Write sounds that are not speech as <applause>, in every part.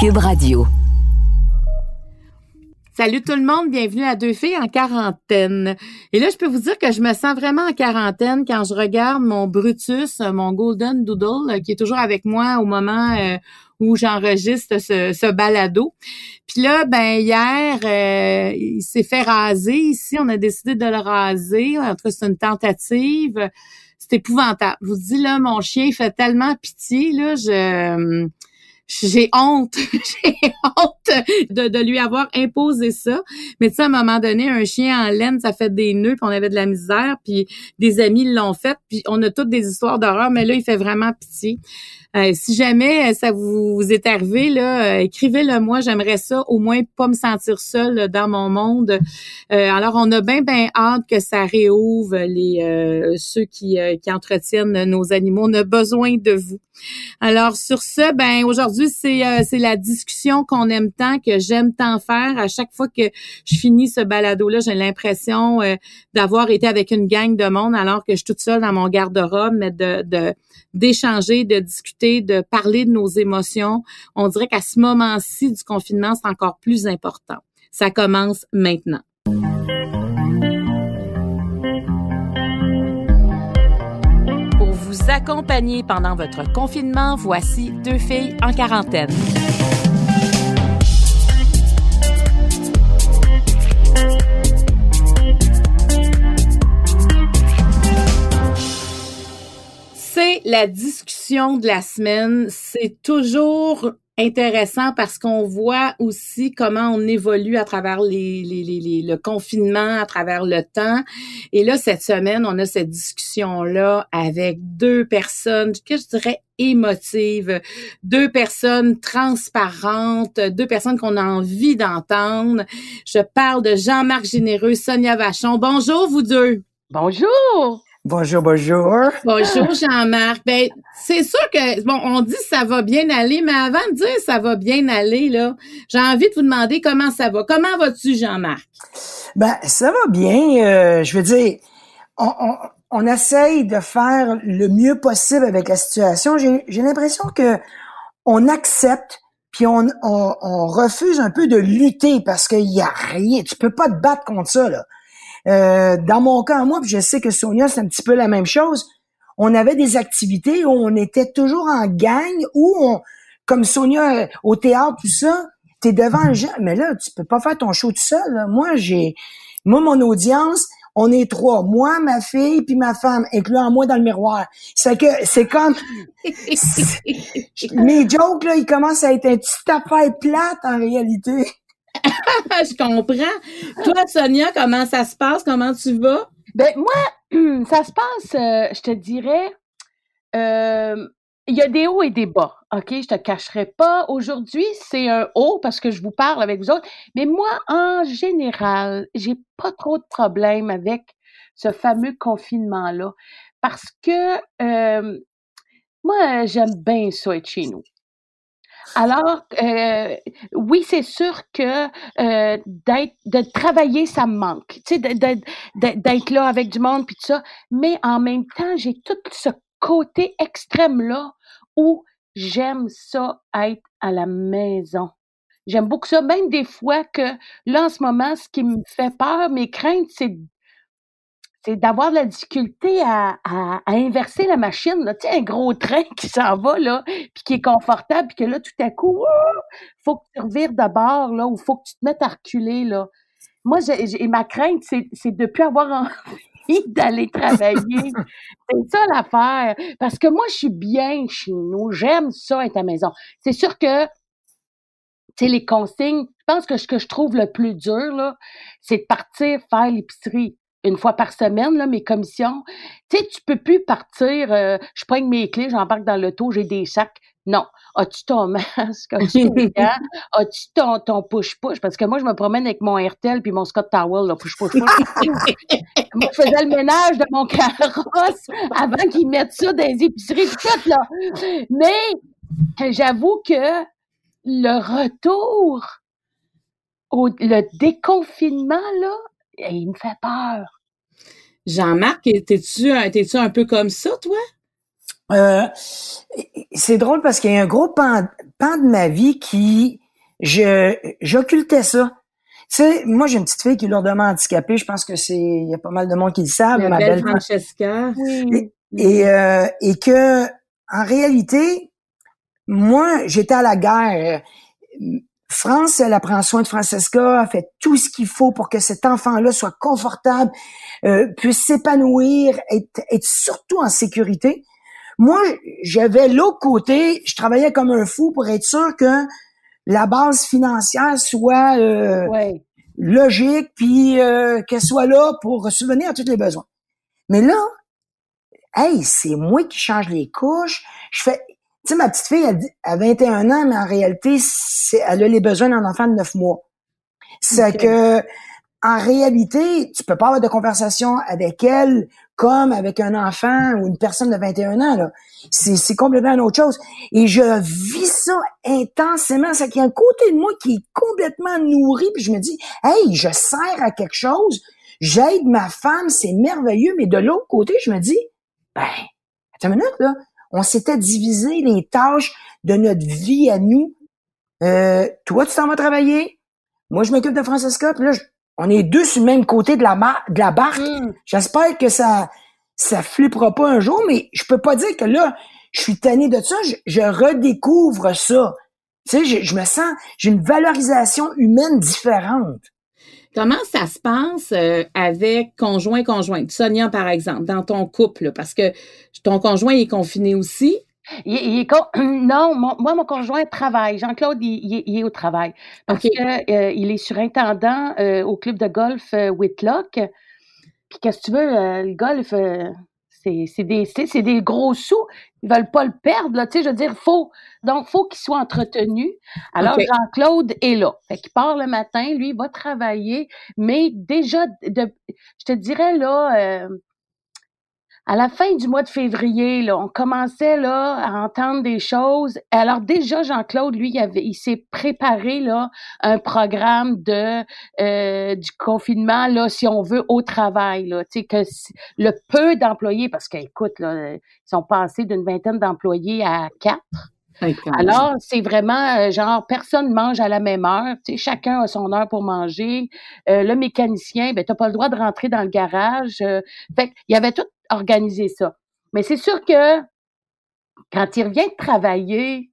Cube Radio. Salut tout le monde, bienvenue à Deux filles en quarantaine. Et là, je peux vous dire que je me sens vraiment en quarantaine quand je regarde mon Brutus, mon Golden Doodle, qui est toujours avec moi au moment euh, où j'enregistre ce, balado. Puis là, ben hier, euh, il s'est fait raser ici. On a décidé de le raser. En tout cas, c'est une tentative. C'est épouvantable. Je vous dis là, mon chien fait tellement pitié là. Je j'ai honte, <laughs> j'ai honte de, de, lui avoir imposé ça. Mais tu sais, à un moment donné, un chien en laine, ça fait des nœuds, puis on avait de la misère, puis des amis l'ont fait, puis on a toutes des histoires d'horreur, mais là, il fait vraiment pitié. Euh, si jamais ça vous, est arrivé, là, euh, écrivez-le moi. J'aimerais ça, au moins pas me sentir seule dans mon monde. Euh, alors, on a bien, bien hâte que ça réouvre les ceux qui, qui entretiennent nos animaux. On a besoin de vous. Alors, sur ce, ben aujourd'hui, c'est c'est la discussion qu'on aime tant, que j'aime tant faire. À chaque fois que je finis ce balado-là, j'ai l'impression d'avoir été avec une gang de monde alors que je suis toute seule dans mon garde-robe, mais de d'échanger, de discuter, de parler de nos émotions. On dirait qu'à ce moment-ci du confinement, c'est encore plus important. Ça commence maintenant. Pendant votre confinement, voici deux filles en quarantaine. la discussion de la semaine. C'est toujours intéressant parce qu'on voit aussi comment on évolue à travers les, le confinement, à travers le temps. Et là, cette semaine, on a cette discussion-là avec deux personnes que je dirais émotives, deux personnes transparentes, deux personnes qu'on a envie d'entendre. Je parle de Jean-Marc Généreux, Sonia Vachon. Bonjour, vous deux. Bonjour. Bonjour, bonjour. Bonjour, Jean-Marc. Ben, c'est sûr que, bon, on dit ça va bien aller, mais avant de dire ça va bien aller, là, j'ai envie de vous demander comment ça va. Comment vas-tu, Jean-Marc? Ben, ça va bien. Euh, je veux dire, on, on, on, essaye de faire le mieux possible avec la situation. J'ai l'impression que on accepte puis on, on, on, refuse un peu de lutter parce qu'il y a rien. Tu peux pas te battre contre ça, là. Euh, dans mon cas, moi, puis je sais que Sonia, c'est un petit peu la même chose. On avait des activités où on était toujours en gang, où on, comme Sonia euh, au théâtre, tout ça, t'es devant un gens, mais là, tu peux pas faire ton show tout seul. Moi, j'ai, moi, mon audience, on est trois, moi, ma fille, puis ma femme, incluant moi dans le miroir. C'est que c'est comme <laughs> mes jokes là, ils commencent à être un petit affaire plate en réalité. <laughs> je comprends. Toi, Sonia, comment ça se passe? Comment tu vas? Ben moi, <clears throat> ça se passe, euh, je te dirais, euh, il y a des hauts et des bas, OK? Je te cacherai pas. Aujourd'hui, c'est un haut parce que je vous parle avec vous autres. Mais moi, en général, j'ai pas trop de problèmes avec ce fameux confinement-là. Parce que euh, moi, j'aime bien ça être chez nous. Alors, euh, oui, c'est sûr que euh, d'être, de travailler, ça me manque. Tu sais, d'être là avec du monde puis tout ça. Mais en même temps, j'ai tout ce côté extrême là où j'aime ça être à la maison. J'aime beaucoup ça, même des fois que là, en ce moment, ce qui me fait peur, mes craintes, c'est d'avoir de la difficulté à, inverser la machine. Là. Tu sais, un gros train <laughs> qui s'en va, là, puis qui est confortable, puis que là, tout à coup, faut que tu revires de bord, là, ou faut que tu te mettes à reculer, là. Moi, ma crainte, c'est, c'est de plus avoir <laughs> envie d'aller travailler. c'est ça l'affaire. Parce que moi, je suis bien chez nous. J'aime ça être à la maison. C'est sûr que tu sais, les consignes, je pense que ce que je trouve le plus dur, là, c'est de partir faire l'épicerie une fois par semaine, là, mes commissions. Tu sais, tu peux plus partir, euh, je prends mes clés, j'embarque dans l'auto, j'ai des sacs. Non. As-tu ton <laughs> masque? As-tu <laughs> As-tu ton, ton push-push? Parce que moi, je me promène avec mon Airtel puis mon Scott Towel, là, push-push. <laughs> moi, je faisais le ménage de mon carrosse avant qu'ils mettent ça dans les épiceries tout, là. Mais, j'avoue que le retour au le déconfinement, là, il me fait peur. Jean-Marc, t'es-tu -tu un peu comme ça, toi? Euh, c'est drôle parce qu'il y a un gros pan, pan de ma vie qui, je, j'occultais ça. Tu sais, moi, j'ai une petite fille qui est lourdement handicapée. Je pense que c'est, il y a pas mal de monde qui le savent. La ma belle belle Francesca. Oui. et, euh, et que, en réalité, moi, j'étais à la guerre. France, elle, prend soin de Francesca, elle fait tout ce qu'il faut pour que cet enfant-là soit confortable, euh, puisse s'épanouir, être, être surtout en sécurité. Moi, j'avais l'autre côté, je travaillais comme un fou pour être sûr que la base financière soit euh, Ouais. logique, puis euh, qu'elle soit là pour subvenir à tous les besoins. Mais là, hey, c'est moi qui change les couches. Je fais, sais, ma petite fille, elle a 21 ans, mais en réalité, elle a les besoins d'un enfant de 9 mois. C'est que, en réalité, tu peux pas avoir de conversation avec elle comme avec un enfant ou une personne de 21 ans, là. C'est, c'est complètement une autre chose. Et je vis ça intensément. C'est qu'il y a un côté de moi qui est complètement nourri, puis je me dis, hey, je sers à quelque chose, j'aide ma femme, c'est merveilleux, mais de l'autre côté, je me dis, ben, attends une minute, là. On s'était divisé les tâches de notre vie à nous. Euh, toi, tu t'en vas travailler? Moi, je m'occupe de Francesca. Puis là, je- on est deux sur le même côté de la, mar- de la barque. Hum. J'espère que ça ça flippera pas un jour, mais je peux pas dire que là, je suis tanné de ça. Je, je redécouvre ça. Tu sais, je, je me sens, j'ai une valorisation humaine différente. Comment ça se passe euh, avec conjoint conjointe? Sonia par exemple dans ton couple parce que ton conjoint est confiné aussi. Il, il est con- <clears throat> non, mon- moi, mon conjoint travaille. Jean-Claude, il, il est- au travail. Parce que euh, il est surintendant euh, au club de golf euh, Whitlock. Puis qu'est-ce que tu veux, le golf, c'est c'est des, c'est c'est des gros sous. Ils veulent pas le perdre, là. Tu sais, je veux dire, faut. Donc, faut qu'il soit entretenu. Alors. Jean-Claude est là. Fait qu'il part le matin, lui, il va travailler. Mais déjà, de, je te dirais, là, euh, à la fin du mois de février, là, on commençait là à entendre des choses. Alors déjà, Jean-Claude, lui, il, avait, il s'est préparé là un programme de euh, du confinement là, si on veut, au travail là. Tu sais que le peu d'employés, parce qu'écoute là, ils sont passés d'une vingtaine d'employés à quatre. Alors, c'est vraiment euh, genre personne mange à la même heure. Tu sais, chacun a son heure pour manger. Euh, le mécanicien, ben t'as pas le droit de rentrer dans le garage. Euh, fait il y avait tout organisé ça. Mais c'est sûr que quand il revient travailler,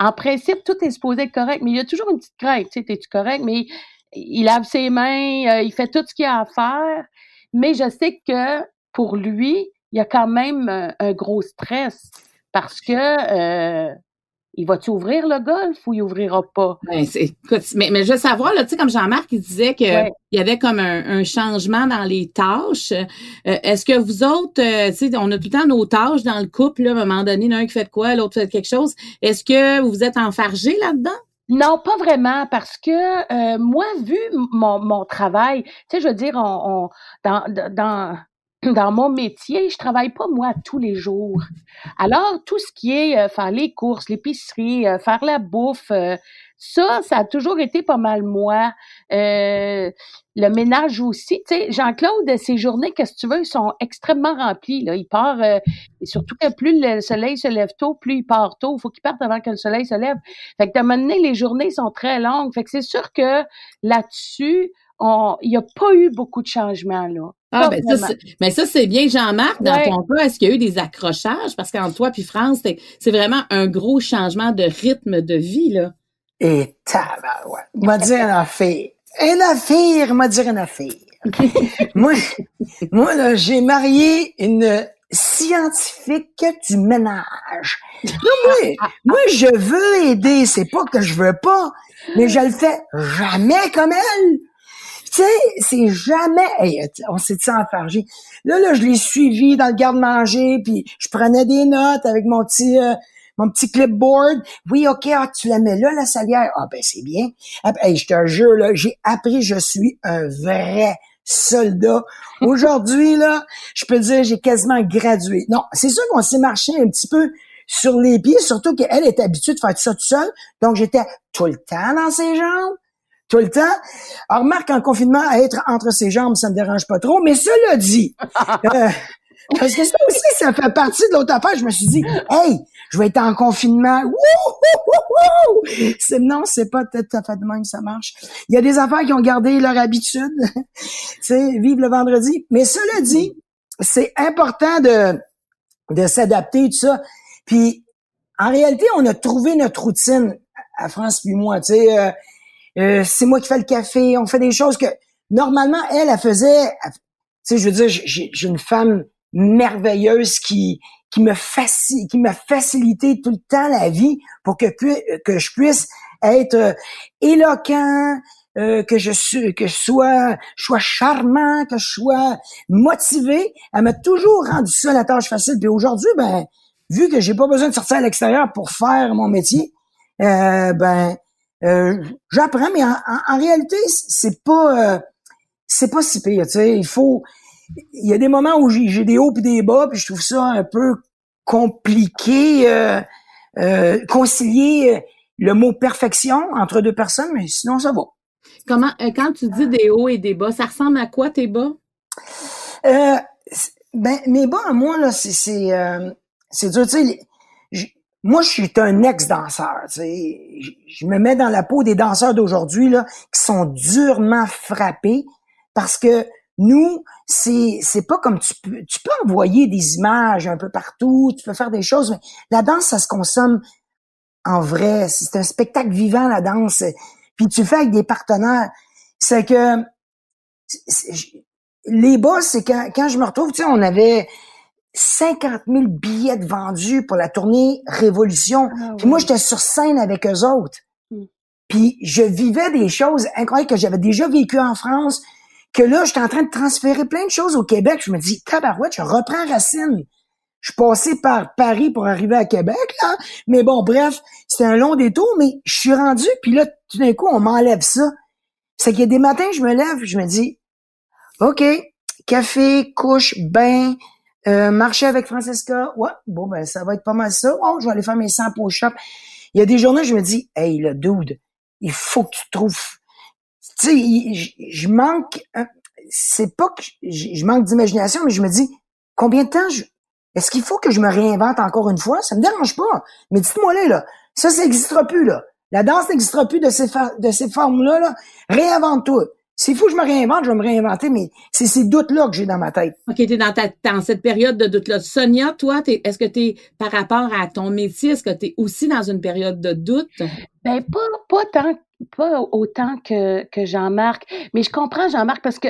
en principe, tout est supposé être correct, mais il y a toujours une petite crainte. Tu sais, t'es-tu correct? Mais il lave ses mains, euh, il fait tout ce qu'il a à faire. Mais je sais que pour lui, il y a quand même euh, un gros stress parce que euh, il va-tu ouvrir le golf ou il ouvrira pas? Ben, c'est- écoute, mais, mais je veux savoir, là, tu sais, comme Jean-Marc, il disait qu'il Ouais. y avait comme un, un changement dans les tâches. Euh, Est-ce que vous autres, euh, tu sais, on a tout le temps nos tâches dans le couple, là, à un moment donné, l'un qui fait de quoi, l'autre fait quelque chose. Est-ce que vous êtes enfargés là-dedans? Non, pas vraiment, parce que euh, moi, vu mon, mon travail, tu sais, je veux dire, on, on- dans, dans, <clears throat> dans mon métier, je travaille pas moi tous les jours. Alors, tout ce qui est euh, faire les courses, l'épicerie, euh, faire la bouffe, euh, ça, ça a toujours été pas mal moi. Euh, le ménage aussi. Tu sais, Jean-Claude, ses journées, qu'est-ce que tu veux, sont extrêmement remplies. Là. Il part, euh, et surtout que plus le soleil se lève tôt, plus il part tôt. Il faut qu'il parte avant que le soleil se lève. Fait que, d'un moment donné, les journées sont très longues. Fait que c'est sûr que là-dessus, il n'y a pas eu beaucoup de changements, là. Ah, ben ça, mais ça, c'est bien, Jean-Marc, dans Ouais. ton cas, est-ce qu'il y a eu des accrochages? Parce qu'entre toi puis France, c'est c'est vraiment un gros changement de rythme de vie, là. Et tabarouette. M'a dire une affaire. Une affaire, m'a dire une affaire. <laughs> moi, moi, là, j'ai marié une scientifique du ménage. Moi, moi, je veux aider. C'est pas que je veux pas, mais je le fais jamais comme elle. Tu sais, c'est jamais, hey, on s'est dit enfargé. Là, là, je l'ai suivi dans le garde-manger, puis je prenais des notes avec mon petit, euh, mon petit clipboard. Oui, OK, ah, tu la mets là, la salière. Ah, ben, c'est bien. Ah, ben, hey, je te jure, là, j'ai appris, je suis un vrai soldat. <laughs> Aujourd'hui, là, je peux dire, j'ai quasiment gradué. Non, c'est sûr qu'on s'est marché un petit peu sur les pieds, surtout qu'elle est habituée de faire tout ça tout seul. Donc, j'étais tout le temps dans ses jambes tout le temps. Alors, remarque, en confinement, à être entre ses jambes, ça me dérange pas trop. Mais cela dit, <laughs> euh, parce que ça aussi, ça fait partie de l'autre affaire. Je me suis dit, hey, je vais être en confinement. C'est non, c'est pas tout à fait de même ça marche. Il y a des affaires qui ont gardé leur habitude, <laughs> tu sais, vivre le vendredi. Mais cela dit, c'est important de de s'adapter tout ça. Puis en réalité, on a trouvé notre routine à France puis moi, tu sais. Euh, euh, c'est moi qui fais le café, on fait des choses que normalement elle, elle faisait. Tu sais, je veux dire, j'ai une femme merveilleuse qui qui me facilite, qui m'a facilité tout le temps la vie pour que que je puisse être euh, éloquent, euh, que je suis, que je sois, je sois charmant, que je sois motivé. Elle m'a toujours rendu ça la tâche facile. Puis aujourd'hui, ben, vu que j'ai pas besoin de sortir à l'extérieur pour faire mon métier, euh, ben, euh, j'apprends. Mais en, réalité, c'est pas, c'est pas si pire. Tu sais, il faut, il y a des moments où j'ai des hauts puis des bas, puis je trouve ça un peu compliqué, euh, euh, concilier le mot perfection entre deux personnes, mais sinon ça va. Comment, euh, quand tu dis des hauts et des bas, ça ressemble à quoi tes bas? ben, mes bas, moi, là, c'est, c'est, c'est dur, tu sais, moi, je suis un ex-danseur. Je me mets dans la peau des danseurs d'aujourd'hui qui sont durement frappés parce que nous, c'est c'est pas comme tu peux tu peux envoyer des images un peu partout, tu peux faire des choses, mais la danse ça se consomme en vrai, c'est un spectacle vivant la danse. Puis tu fais avec des partenaires, c'est que les boss, c'est quand, quand je me retrouve, tu sais, on avait 50 000 billets vendus pour la tournée Révolution. Ah puis moi, j'étais sur scène avec eux autres. Hmm. Puis je vivais des choses incroyables que j'avais déjà vécues en France, que là, j'étais en train de transférer plein de choses au Québec. Je me dis, tabarouette, je reprends racine. Je suis passé par Paris pour arriver à Québec, là. Mais bon, bref, c'était un long détour, mais je suis rendu, puis là, tout d'un coup, on m'enlève ça. C'est qu'il y a des matins, je me lève, je me dis, OK, café, couche, bain, euh, marcher avec Francesca. Ouais, bon, ben, ça va être pas mal ça. Oh, je vais aller faire mes 100 push-ups. Il y a des journées, je me dis, hey, le dude, il faut que tu trouves tu sais, je manque, c'est pas que je manque d'imagination, mais je me dis, combien de temps est-ce qu'il faut que je me réinvente encore une fois? Ça me dérange pas. Mais dites-moi là, là, ça, ça n'existera plus, là. La danse n'existera plus de ces, de ces formes-là, là. Réinvente-toi. S'il faut que je me réinvente, je vais me réinventer, mais c'est ces doutes-là que j'ai dans ma tête. OK, t'es dans, ta, dans cette période de doute-là. Sonia, toi, est-ce que tu es, par rapport à ton métier, est-ce que tu es aussi dans une période de doute? Ben, pas, pas tant pas autant que, que Jean-Marc, mais je comprends Jean-Marc parce que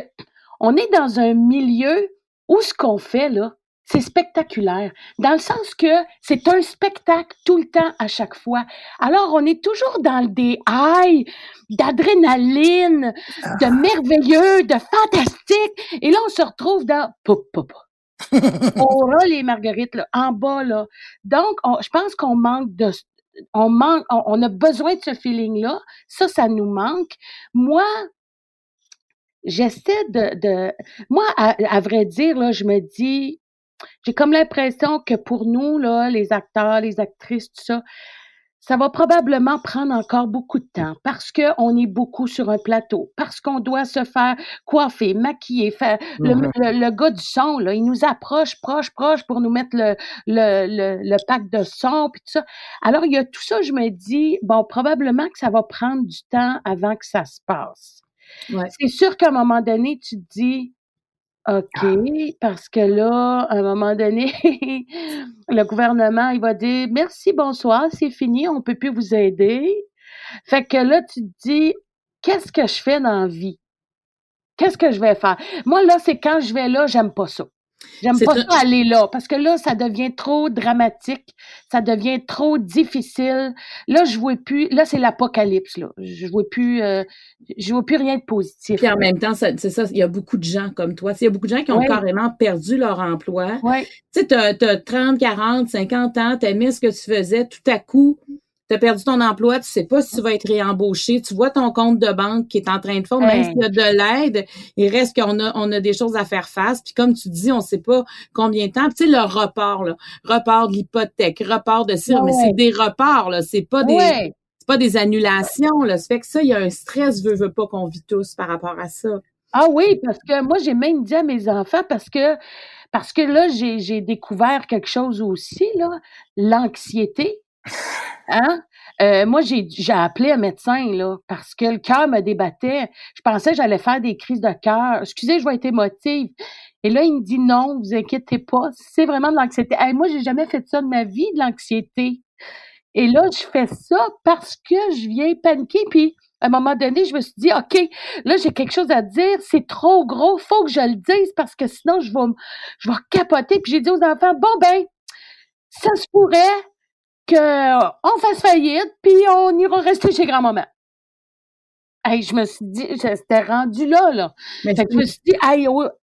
on est dans un milieu où ce qu'on fait là, c'est spectaculaire, dans le sens que c'est un spectacle tout le temps à chaque fois. Alors on est toujours dans des highs d'adrénaline, de ah. merveilleux, de fantastique, et là on se retrouve dans pop pop. <laughs> on a les marguerites là, en bas là. Donc je pense qu'on manque de on manque, on, a besoin de ce feeling-là. Ça, ça nous manque. Moi, j'essaie de, moi, à, vrai dire, là, je me dis, j'ai comme l'impression que pour nous, là, les acteurs, les actrices, tout ça, ça va probablement prendre encore beaucoup de temps parce qu'on est beaucoup sur un plateau, parce qu'on doit se faire coiffer, maquiller, faire le, mm-hmm. gars du son, là, il nous approche proche, proche pour nous mettre le, le, le, pack de son puis tout ça. Alors, il y a tout ça, je me dis, bon, probablement que ça va prendre du temps avant que ça se passe. C'est sûr qu'à un moment donné, tu te dis, OK, parce que là, à un moment donné, <laughs> le gouvernement, il va dire merci, bonsoir, c'est fini, on peut plus vous aider. Fait que là, tu te dis, qu'est-ce que je fais dans la vie? Qu'est-ce que je vais faire? Moi, là, c'est quand je vais là, j'aime pas ça. J'aime pas ça aller là parce que là, ça devient trop dramatique, ça devient trop difficile. Là, je vois plus. Là, c'est l'apocalypse. Là, je vois plus. Euh, je vois plus rien de positif. Puis en même temps, c'est ça. Il y a beaucoup de gens comme toi. Il y a beaucoup de gens qui ont carrément perdu leur emploi. Ouais. Tu sais, t'as as 30, 40, 50 ans, t'aimais ce que tu faisais. Tout à coup, tu as perdu ton emploi, tu sais pas si tu vas être réembauché, tu vois ton compte de banque qui est en train de fondre, même s'il y a de l'aide, il reste qu'on a, on a des choses à faire face. Puis comme tu dis, on sait pas combien de temps. tu sais, le report, là, report de l'hypothèque, report de ça, mais c'est des reports, là, c'est pas des... c'est pas des annulations, là. Ça fait que ça, il y a un stress, veut, veut pas qu'on vit tous par rapport à ça. Ah oui, parce que moi, j'ai même dit à mes enfants, parce que parce que là, j'ai découvert quelque chose aussi, là, l'anxiété Hein? Euh, moi, j'ai, appelé un médecin, là, parce que le cœur me débattait. Je pensais que j'allais faire des crises de cœur. Excusez, je vais être émotive. Et là, il me dit non, vous inquiétez pas, c'est vraiment de l'anxiété. Hey, moi, j'ai jamais fait ça de ma vie, de l'anxiété. Et là, je fais ça parce que je viens paniquer. Puis, à un moment donné, je me suis dit, OK, là, j'ai quelque chose à dire, c'est trop gros, faut que je le dise parce que sinon, je vais, je vais capoter. Puis j'ai dit aux enfants, bon, ben, ça se pourrait qu'on fasse faillite, puis on ira rester chez grand-maman. Hey, je me suis dit, c'était rendu là, là. Mais fait que je me suis dit, hey,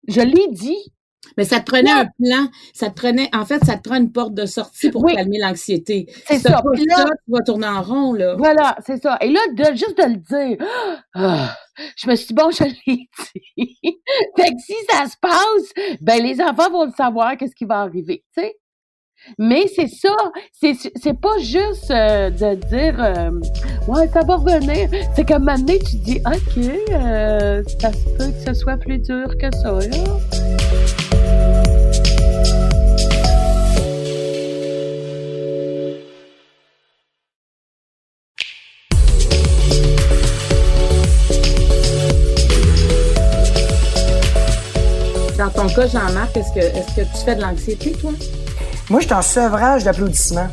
je l'ai dit. Mais ça te prenait un plan, ça te prenait, en fait, ça te prend une porte de sortie pour calmer l'anxiété. C'est ça. Pas ça, tu vas tourner en rond, là. Voilà, c'est ça. Et là, de, juste de le dire, <gasps> ah, je me suis dit, bon, je l'ai dit. <laughs> fait que si ça se passe, ben, les enfants vont le savoir qu'est-ce qui va arriver, tu sais. Mais c'est ça, c'est pas juste euh, de dire euh, ouais ça va revenir. C'est qu'à un moment donné tu dis ok euh, ça se peut que ce soit plus dur que ça. Dans ton cas, Jean-Marc, est-ce que, est-ce que tu fais de l'anxiété, toi? Moi, je suis en sevrage d'applaudissements.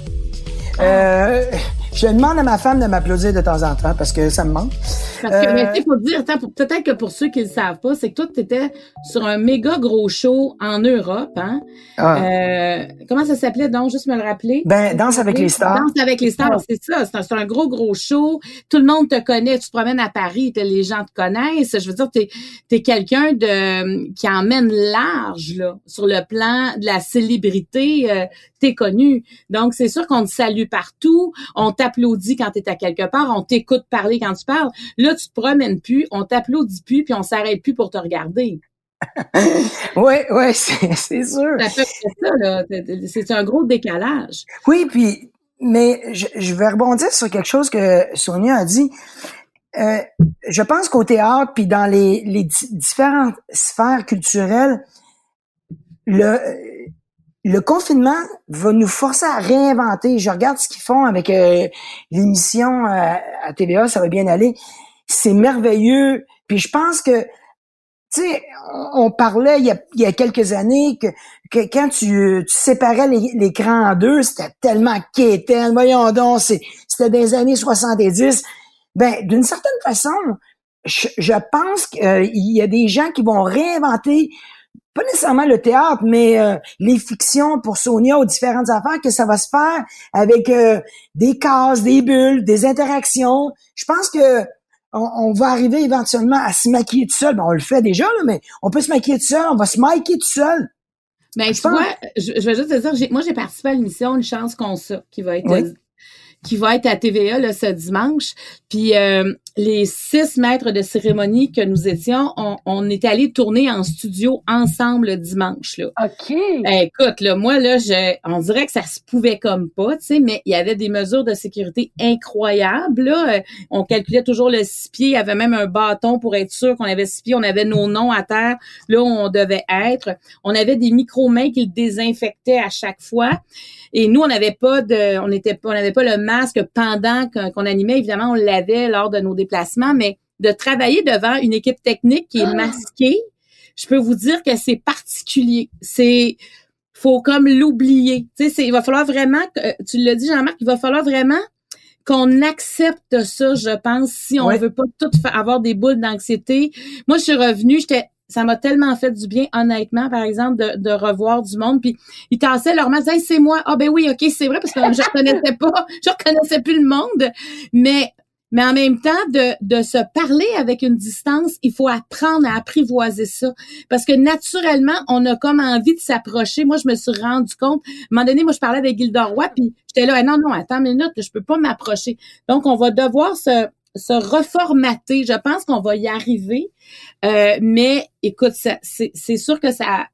Euh, je demande à ma femme de m'applaudir de temps en temps parce que ça me manque. Parce que, il faut dire, peut-être que pour ceux qui ne le savent pas, c'est que toi, tu étais sur un méga gros show en Europe, hein? Ah. Euh, comment ça s'appelait donc, juste me le rappeler? Ben, Danse avec les stars. Danse avec les stars, c'est ça. C'est un, gros, gros show. Tout le monde te connaît. Tu te promènes à Paris, les gens te connaissent. Je veux dire, t'es es, quelqu'un de qui emmène large, là, sur le plan de la célébrité. Euh, t'es connu. Donc, c'est sûr qu'on te salue partout. On t'applaudit quand tu es à quelque part. On t'écoute parler quand tu parles. Là, tu te promènes plus, on t'applaudit plus, puis on s'arrête plus pour te regarder. <laughs> oui, oui, c'est sûr. C'est un gros décalage. Oui, puis, mais je, vais rebondir sur quelque chose que Sonia a dit. Euh, je pense qu'au théâtre, puis dans les, les différentes sphères culturelles, le, le confinement va nous forcer à réinventer. Je regarde ce qu'ils font avec euh, l'émission euh, à TVA, ça va bien aller. C'est merveilleux. Puis je pense que, tu sais, on parlait il y, a, quelques années que, que quand tu, tu séparais l'écran en deux, c'était tellement quétaine. Voyons donc, c'était des années 70. Ben, d'une certaine façon, je, je pense qu'il y a des gens qui vont réinventer pas nécessairement le théâtre, mais euh, les fictions pour Sonia aux différentes affaires, que ça va se faire avec euh, des cases, des bulles, des interactions. Je pense que on, va arriver éventuellement à se maquiller tout seul. on le fait déjà, là, mais on peut se maquiller tout seul, on va se maquiller tout seul. Mais tu vois, je, vais juste te dire, moi j'ai participé à l'émission Une chance qu'on ça, qui va être qui va être à TVA là, ce dimanche. Puis euh, les six maîtres de cérémonie que nous étions, on, on est allé tourner en studio ensemble le dimanche. Là. OK. Ben, écoute, là, moi, là, je, on dirait que ça se pouvait comme pas, tu sais, mais il y avait des mesures de sécurité incroyables. Là. On calculait toujours le six pieds, il y avait même un bâton pour être sûr qu'on avait six pieds, on avait nos noms à terre, là où on devait être. On avait des micro-mains qui le désinfectaient à chaque fois. Et nous, on n'avait pas de, on était, on n'avait pas le masque pendant qu'on animait. Évidemment, on l'avait lors de nos déplacements, mais de travailler devant une équipe technique qui est ah! masquée, je peux vous dire que c'est particulier. C'est, faut comme l'oublier. Tu sais, il va falloir vraiment, tu l'as dit Jean-Marc, il va falloir vraiment qu'on accepte ça, je pense, si on ne veut pas tout avoir des boules d'anxiété. Moi, je suis revenue, j'étais ça m'a tellement fait du bien, honnêtement, par exemple, de, de revoir du monde. Puis ils tassaient leur main, c'est moi. Ah ben oui, ok, c'est vrai, parce que je reconnaissais pas, <laughs> je reconnaissais plus le monde. Mais mais en même temps, de, de se parler avec une distance, il faut apprendre à apprivoiser ça. Parce que naturellement, on a comme envie de s'approcher. Moi, je me suis rendu compte, à un moment donné, moi, je parlais avec Gilda Roy, puis j'étais là, non, non, attends une minute, je peux pas m'approcher. Donc, on va devoir se, se reformater. Je pense qu'on va y arriver. Euh, mais écoute, c'est sûr que ça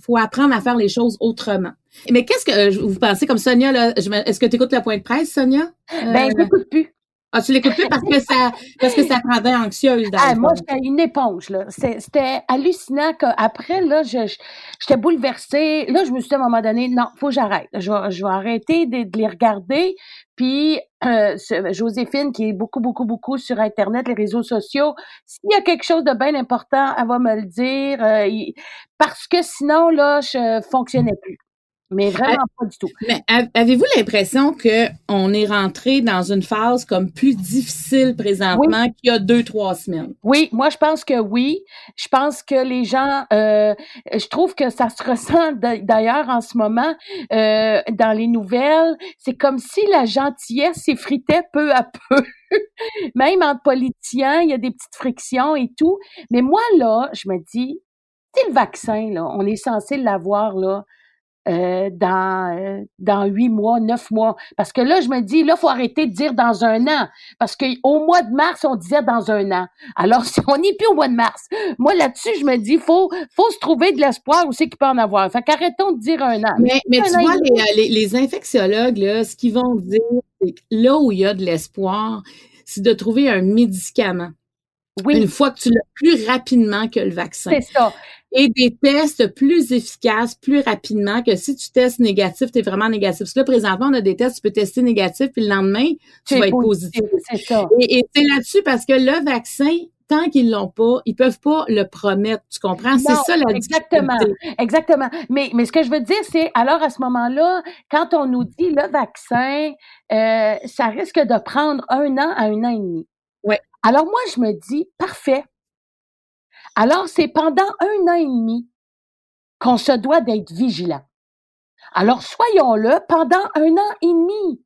faut apprendre à faire les choses autrement. Mais qu'est-ce que vous pensez comme Sonia Est-ce que tu écoutes le point de presse, Sonia? Euh, Ben, je n'écoute plus. Ah, tu l'écoutes plus parce que ça, parce que ça rendait anxieuse. Dans Ah, moi, j'étais une éponge, là. C'était hallucinant qu'après, là, j'étais bouleversée. Là, je me suis dit à un moment donné, non, faut que j'arrête. Je vais, je vais arrêter de, de les regarder. Puis, euh, Joséphine, qui est beaucoup, beaucoup, beaucoup sur Internet, les réseaux sociaux, s'il y a quelque chose de bien important, elle va me le dire. euh, parce que sinon, là, je fonctionnais plus. Mais vraiment pas du tout. Mais av- avez-vous l'impression que on est rentré dans une phase comme plus difficile présentement qu'il y a deux, trois semaines? Oui, moi je pense que oui. Je pense que les gens, euh, je trouve que ça se <laughs> ressent d'ailleurs en ce moment euh, dans les nouvelles. C'est comme si la gentillesse s'effritait peu à peu. <laughs> Même entre politiciens, il y a des petites frictions et tout. Mais moi là, je me dis, c'est le vaccin là, on est censé l'avoir là. Euh, dans euh, dans huit mois, neuf mois. Parce que là, je me dis, là, faut arrêter de dire dans un an. Parce qu'au mois de mars, on disait dans un an. Alors, <laughs> si on n'est plus au mois de mars, moi, là-dessus, je me dis, faut, faut se trouver de l'espoir où c'est qu'il peut en avoir. Fait qu'arrêtons de dire un an. Mais, mais tu an vois, les, les, les infectiologues, là, ce qu'ils vont dire, c'est que là où il y a de l'espoir, c'est de trouver un médicament. Oui, Une fois que tu l'as plus rapidement que le vaccin. c'est ça. Et des tests plus efficaces, plus rapidement que si tu testes négatif, tu es vraiment négatif. Parce que là, présentement, on a des tests, tu peux tester négatif, puis le lendemain, tu vas être positif. C'est ça. Et, et c'est là-dessus parce que le vaccin, tant qu'ils l'ont pas, ils peuvent pas le promettre. Tu comprends? C'est ça la exactement. difficulté. Exactement. Mais, mais ce que je veux dire, c'est, alors à ce moment-là, quand on nous dit le vaccin, euh, ça risque de prendre un an à un an et demi. Ouais. Alors moi, je me dis, parfait. Alors, c'est pendant un an et demi qu'on se doit d'être vigilant. Alors, soyons-le pendant un an et demi.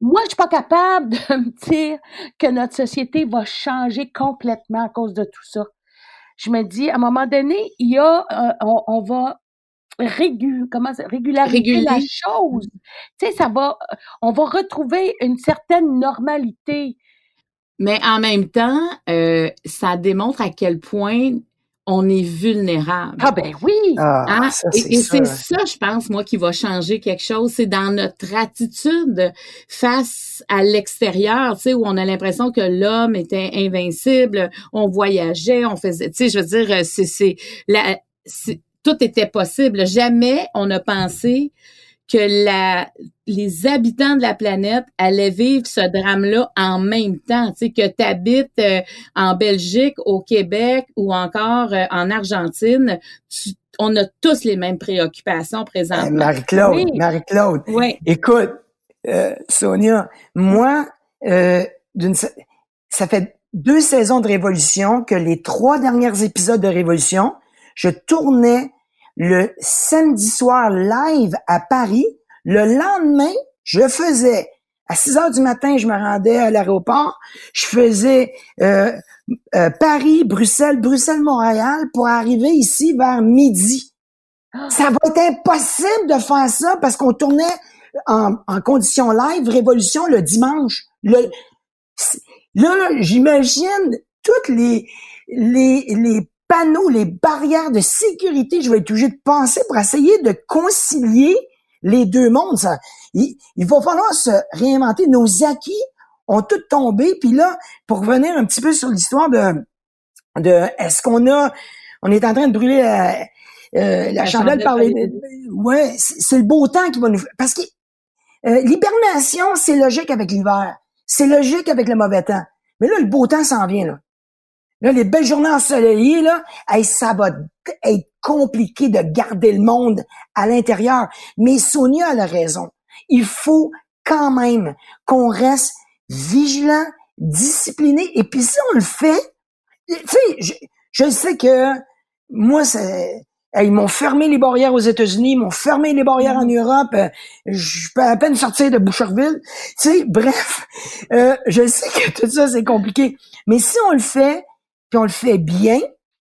Moi, je suis pas capable de <laughs> me dire que notre société va changer complètement à cause de tout ça. Je me dis, à un moment donné, il y a, euh, on, on va régu, comment ça, régulariser Réguler. la chose. Tu sais, ça va, on va retrouver une certaine normalité. Mais en même temps, euh, ça démontre à quel point on est vulnérable. Ah ben oui. Ah, Hein? ça, et c'est et ça. c'est ça, je pense, moi, qui va changer quelque chose. C'est dans notre attitude face à l'extérieur, tu sais, où on a l'impression que l'homme était invincible, on voyageait, on faisait, tu sais, je veux dire, c'est, c'est, la, c'est- tout était possible. Jamais on a pensé que la, les habitants de la planète allaient vivre ce drame-là en même temps. Tu sais, que tu habites en Belgique, au Québec ou encore euh, en Argentine, tu- on a tous les mêmes préoccupations Euh, présentement. Marie-Claude, Oui. Marie-Claude. Oui. Écoute, euh, Sonia, moi, euh, d'une, ça fait deux saisons de Révolution que les trois derniers épisodes de Révolution, je tournais le samedi soir live à Paris. Le lendemain, je faisais à 6 heures du matin, je me rendais à l'aéroport. Je faisais euh, euh, Paris, Bruxelles, Bruxelles-Montréal pour arriver ici vers midi. Ça va être impossible de faire ça parce qu'on tournait en, en condition live Révolution le dimanche. Le, là, j'imagine toutes les, les, les panneaux, les barrières de sécurité, je vais être obligé de penser pour essayer de concilier les deux mondes. Ça, il, il va falloir se réinventer. Nos acquis ont tous tombé. Puis là, pour revenir un petit peu sur l'histoire de, de est-ce qu'on a, on est en train de brûler la, euh, la, chandelle par les, ouais, c'est c'est le beau temps qui va nous, parce que euh, l'hibernation, c'est logique avec l'hiver, c'est logique avec le mauvais temps. Mais là, le beau temps s'en vient là. Là, les belles journées ensoleillées, là, ça va être compliqué de garder le monde à l'intérieur. Mais Sonia a la raison. Il faut quand même qu'on reste vigilant, discipliné. Et puis si on le fait, tu sais, je, je sais que moi, ils m'ont fermé les barrières aux États-Unis, ils m'ont fermé les barrières en Europe. euh, Je peux à peine sortir de Boucherville. Tu sais, <laughs> bref, euh, je sais que tout ça c'est compliqué, mais si on le fait, puis on le fait bien,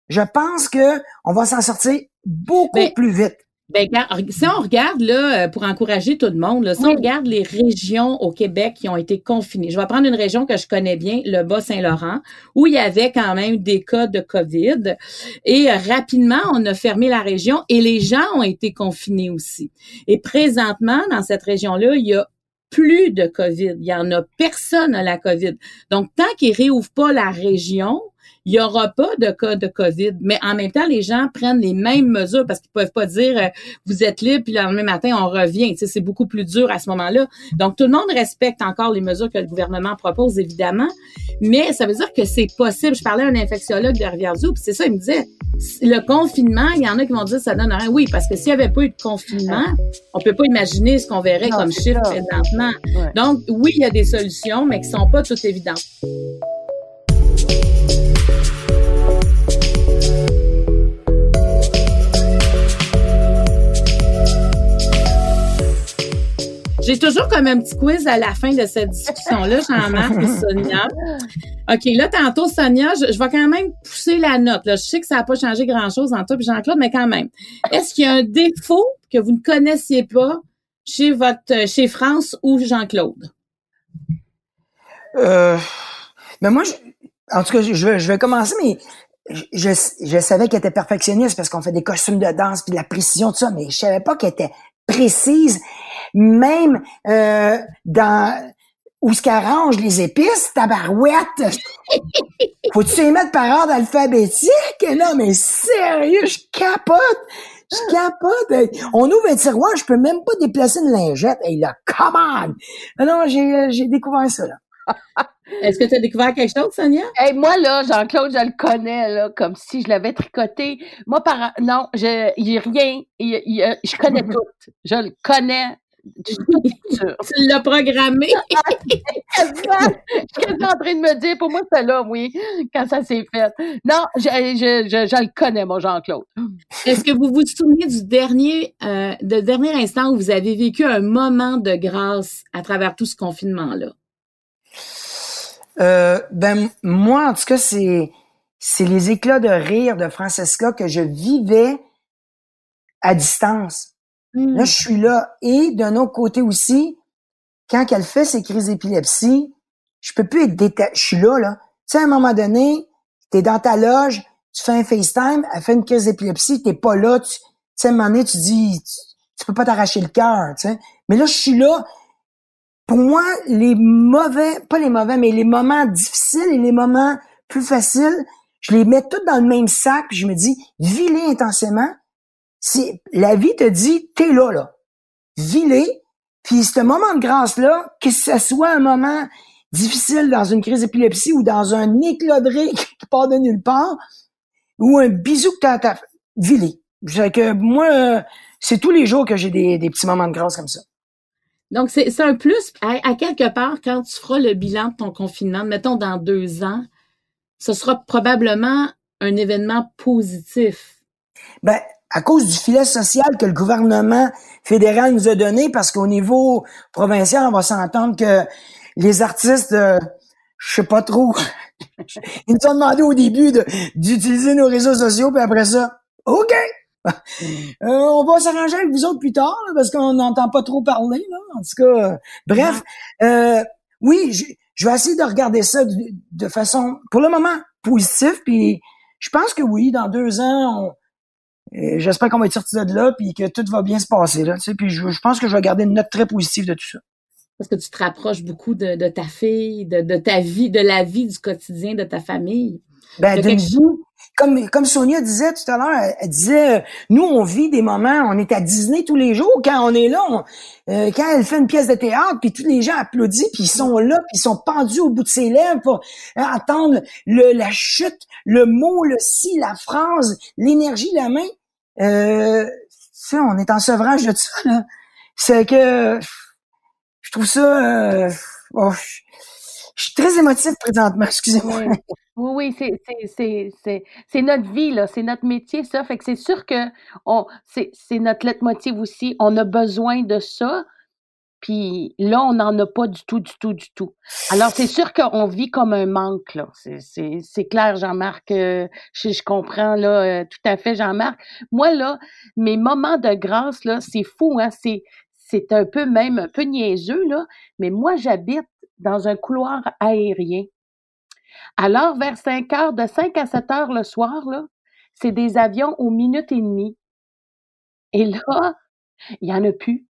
je pense que on va s'en sortir beaucoup Ben, plus vite. Ben, si on regarde là, euh, pour encourager tout le monde, là, si Oui. on regarde les régions au Québec qui ont été confinées, je vais prendre une région que je connais bien, le Bas-Saint-Laurent, où il y avait quand même des cas de COVID. Et euh, rapidement, on a fermé la région et les gens ont été confinés aussi. Et présentement, dans cette région-là, il y a plus de COVID. Il y en a personne à la COVID. Donc, tant qu'ils réouvrent pas la région, il y aura pas de cas de COVID. Mais en même temps, les gens prennent les mêmes mesures parce qu'ils peuvent pas dire euh, vous êtes libre puis le lendemain matin on revient. Tu sais, c'est beaucoup plus dur à ce moment-là. Donc tout le monde respecte encore les mesures que le gouvernement propose évidemment, mais ça veut dire que c'est possible. Je parlais à un infectiologue de Rivière-du puis c'est ça, il me disait le confinement, il y en a qui vont dire ça donne rien. Oui, parce que s'il n'y avait pas eu de confinement, on peut pas imaginer ce qu'on verrait comme chiffre présentement. Donc oui, il y a des solutions, mais qui sont pas toutes évidentes. J'ai toujours comme un petit quiz à la fin de cette discussion-là, Jean-Marc et Sonia. OK, là, tantôt, Sonia, je, vais quand même pousser la note. Là. Je sais que ça n'a pas changé grand-chose entre toi et Jean-Claude, mais quand même. Est-ce qu'il y a un défaut que vous ne connaissiez pas chez votre chez France ou Jean-Claude? Euh, mais moi, je, en tout cas, je, je vais commencer, mais je, je savais qu'elle était perfectionniste parce qu'on fait des costumes de danse puis de la précision, tout ça, mais je savais pas qu'elle était précise même euh, dans où ce qu'arrange les épices, tabarouette. <laughs> Faut-tu les mettre par ordre alphabétique? Non, mais sérieux, je capote. Je capote. On ouvre un tiroir, je peux même pas déplacer une lingette. Et là, come on! Non, j'ai, j'ai découvert ça, là. Est-ce que tu as découvert quelque chose, Sonia? Hey, moi, là, Jean-Claude, je le connais, là, comme si je l'avais tricoté. Moi, par, non, je, il rien, je connais <laughs> tout. Je le connais <laughs> tu l'as programmé. <laughs> je suis en train de me dire, pour moi, c'est là, oui, quand ça s'est fait. Non, je, je, je, le connais, mon Jean-Claude. Est-ce que vous vous souvenez du dernier, euh, de dernier instant où vous avez vécu un moment de grâce à travers tout ce confinement-là? Euh, ben, moi, en tout cas, c'est, c'est les éclats de rire de Francesca que je vivais à distance. Là, je suis là. Et d'un autre côté aussi, quand elle fait ses crises d'épilepsie, je peux plus être détaché. Je suis là, là. Tu sais, à un moment donné, t'es dans ta loge, tu fais un FaceTime, elle fait une crise d'épilepsie, t'es pas là, tu sais, à un moment donné, tu dis, tu, peux pas t'arracher le cœur, tu sais. Mais là, je suis là. Pour moi, les mauvais, pas les mauvais, mais les moments difficiles et les moments plus faciles, je les mets tous dans le même sac, puis je me dis, vis-les intensément, si la vie te dit, t'es là, là. Vis-les. Puis ce moment de grâce-là, que ce soit un moment difficile dans une crise d'épilepsie ou dans un éclat <laughs> qui part de nulle part, ou un bisou que t'as, t'as vis-les. que moi, c'est tous les jours que j'ai des, petits moments de grâce comme ça. Donc, c'est un plus. À, quelque part, quand tu feras le bilan de ton confinement, mettons dans deux ans, ce sera probablement un événement positif. Ben, à cause du filet social que le gouvernement fédéral nous a donné, parce qu'au niveau provincial, on va s'entendre que les artistes, euh, je sais pas trop, <laughs> ils nous ont demandé au début d'utiliser nos réseaux sociaux, puis après ça, OK! <laughs> Euh, on va s'arranger avec vous autres plus tard, parce qu'on n'entend pas trop parler. Là. En tout cas, euh, bref, euh, oui, je, je, vais essayer de regarder ça de, de façon, pour le moment, positive, puis je pense que oui, dans deux ans, on, j'espère qu'on va être sorti de là puis que tout va bien se passer là, tu sais, puis je, pense que je vais garder une note très positive de tout ça. Parce que tu te rapproches beaucoup de, ta fille, de, ta vie, de la vie du quotidien de ta famille. Ben, d'une vie, comme, comme Sonia disait tout à l'heure, elle, disait, nous, on vit des moments, on est à Disney tous les jours. Quand on est là, euh, quand elle fait une pièce de théâtre, puis tous les gens applaudissent, puis ils sont là, puis ils sont pendus au bout de ses lèvres pour entendre le, la chute, le mot, le si, la phrase, l'énergie, la main. Euh, on est en sevrage de ça. C'est que je trouve ça. Euh, oh, je suis très émotif présentement, <laughs> excusez-moi. Oui, oui, c'est notre vie, là, c'est notre métier, ça. Fait que c'est sûr que c'est notre leitmotiv aussi. On a besoin de ça. Puis là, on n'en a pas du tout, du tout, du tout. Alors, c'est sûr qu'on vit comme un manque, là. C'est clair, Jean-Marc. Euh, je, comprends, là, euh, tout à fait, Jean-Marc. Moi, là, mes moments de grâce, là, c'est fou, hein. C'est un peu même un peu niaiseux, là. Mais moi, j'habite dans un couloir aérien. Alors, vers 5 heures, de 5 à 7 heures le soir, c'est des avions aux minutes et demie. Et là, il n'y en a plus.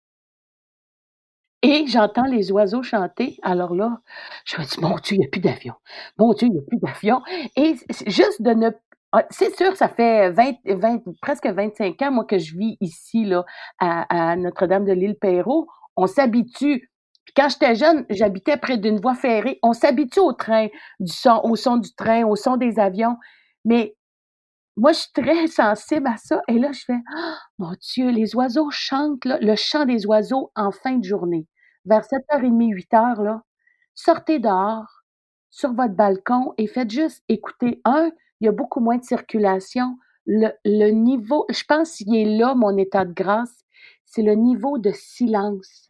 Et j'entends les oiseaux chanter. Alors là, je me dis, mon Dieu, il n'y a plus d'avion. Mon Dieu, il n'y a plus d'avion. Et juste de ne ah, c'est sûr, ça fait 20, 20, presque 25 ans, moi, que je vis ici, là, à, Notre-Dame de l'île Perrault. On s'habitue. Quand j'étais jeune, j'habitais près d'une voie ferrée. On s'habitue au train, au son du train, au son des avions. Mais moi, je suis très <laughs> sensible à ça. Et là, je fais, oh, mon Dieu, les oiseaux chantent, le chant des oiseaux en fin de journée. Vers 7h30, 8h, là, sortez dehors, sur votre balcon et faites juste écouter. Un, il y a beaucoup moins de circulation. Le, le niveau, je pense qu'il est là, mon état de grâce, c'est le niveau de silence.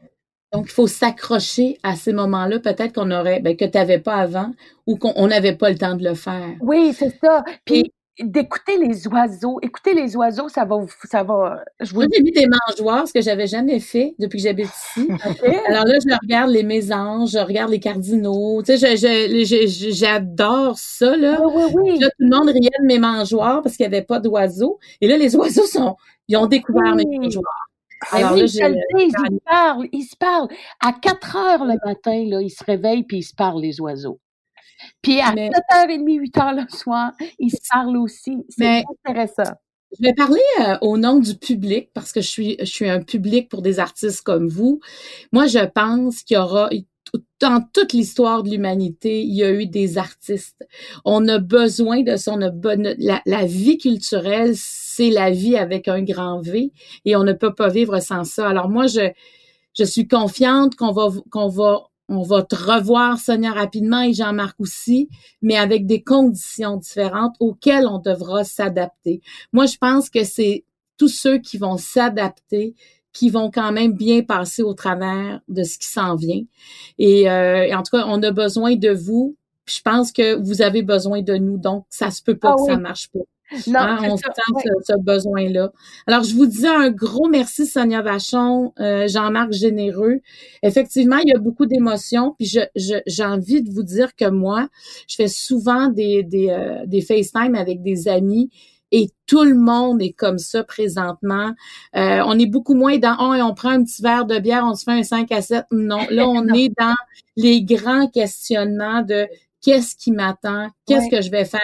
Donc, il faut s'accrocher à ces moments-là, peut-être qu'on aurait, ben, que tu n'avais pas avant ou qu'on n'avait pas le temps de le faire. Oui, c'est ça. Puis, d'écouter les oiseaux. Écouter les oiseaux, ça va, ça va. Je vous... j'ai mis des mangeoires, ce que j'avais jamais fait depuis que j'habite ici. <laughs> Alors là, je regarde les mésanges, je regarde les cardinaux. Tu sais, j'adore ça là. Oui, oui, oui. Là, tout le monde riait de mes mangeoires parce qu'il n'y avait pas d'oiseaux. Et là, les oiseaux sont, ils ont découvert mes mangeoires. Alors là, ils se parlent, ils se parlent. À 4 heures le matin, là, ils se réveillent puis ils se parlent les oiseaux. Puis à 7h30, 8h le soir, ils se parlent aussi. C'est intéressant. Je vais parler euh, au nom du public parce que je suis, je suis un public pour des artistes comme vous. Moi, je pense qu'il y aura, dans toute l'histoire de l'humanité, il y a eu des artistes. On a besoin de ça. On a la, la vie culturelle, c'est la vie avec un grand V et on ne peut pas vivre sans ça. Alors moi, je, je suis confiante qu'on va, qu'on va on va te revoir, Sonia, rapidement et Jean-Marc aussi, mais avec des conditions différentes auxquelles on devra s'adapter. Moi, je pense que c'est tous ceux qui vont s'adapter qui vont quand même bien passer au travers de ce qui s'en vient. Et, euh, en tout cas, on a besoin de vous. Je pense que vous avez besoin de nous, donc ça se peut pas ah que ça marche pas. Non, hein, on sent ce, besoin-là. Alors, je vous dis un gros merci, Sonia Vachon, euh, Jean-Marc Généreux. Effectivement, il y a beaucoup d'émotions. Puis, j'ai je, j'ai envie de vous dire que moi, je fais souvent des, des, euh, des FaceTime avec des amis et tout le monde est comme ça présentement. Euh, on est beaucoup moins dans oh, on prend un petit verre de bière, on se fait un 5 à 7. Non, là, <laughs> on est dans les grands questionnements de qu'est-ce qui m'attend, qu'est-ce que je vais faire?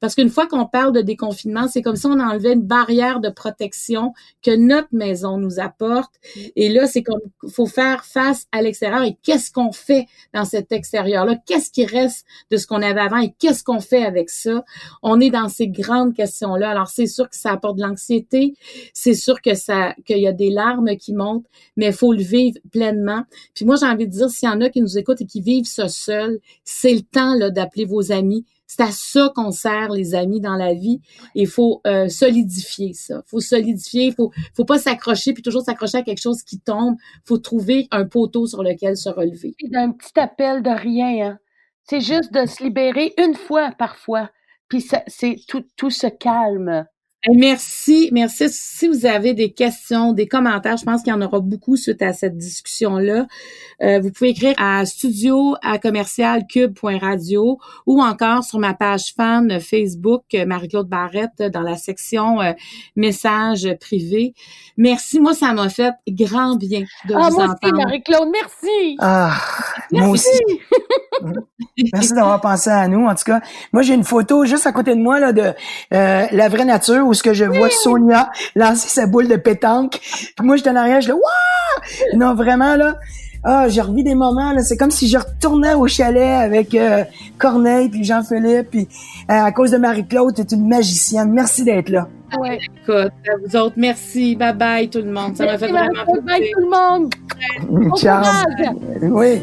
Parce qu'une fois qu'on parle de déconfinement, c'est comme si on enlevait une barrière de protection que notre maison nous apporte. Mm. Et là, c'est comme faut faire face à l'extérieur. Et qu'est-ce qu'on fait dans cet extérieur-là? Qu'est-ce qui reste de ce qu'on avait avant? Et qu'est-ce qu'on fait avec ça? On est dans ces grandes questions-là. Alors, c'est sûr que ça apporte de l'anxiété. C'est sûr que ça, qu'il y a des larmes qui montent, mais il faut le vivre pleinement. Puis moi, j'ai envie de dire, s'il y en a qui nous écoutent et qui vivent ça seul, c'est le temps d'appeler vos amis. C'est à ça qu'on sert les amis dans la vie. Il faut euh, solidifier ça. Il faut solidifier. Il faut, faut pas s'accrocher puis toujours s'accrocher à quelque chose qui tombe. Il faut trouver un poteau sur lequel se relever. d'un petit appel de rien. Hein. C'est juste de se libérer une fois parfois. Puis c'est tout, tout se calme. Merci, merci. Si vous avez des questions, des commentaires, je pense qu'il y en aura beaucoup suite à cette discussion-là. Euh, vous pouvez écrire à studio à commercial cube.radio ou encore sur ma page fan Facebook Marie-Claude Barrette dans la section euh, messages privés. Merci, moi ça m'a fait grand bien de ah, vous moi aussi, Marie-Claude, merci. Ah, moi aussi. <laughs> merci d'avoir pensé à nous. En tout cas, moi j'ai une photo juste à côté de moi là de euh, la vraie nature ce que je vois Sonia lancer sa boule de pétanque. Puis moi, j'étais en arrière, je dis Waouh! Non, vraiment, là. Ah, j'ai revu des moments, là. C'est comme si je retournais au chalet avec euh, Corneille puis Jean-Philippe. Puis euh, à cause de Marie-Claude, tu es une magicienne. Merci d'être là. Ouais. Écoute, vous autres, merci. Bye bye tout le monde. Ça m'a fait vraiment plaisir. Bye tout le monde. <laughs> Ciao. Oui.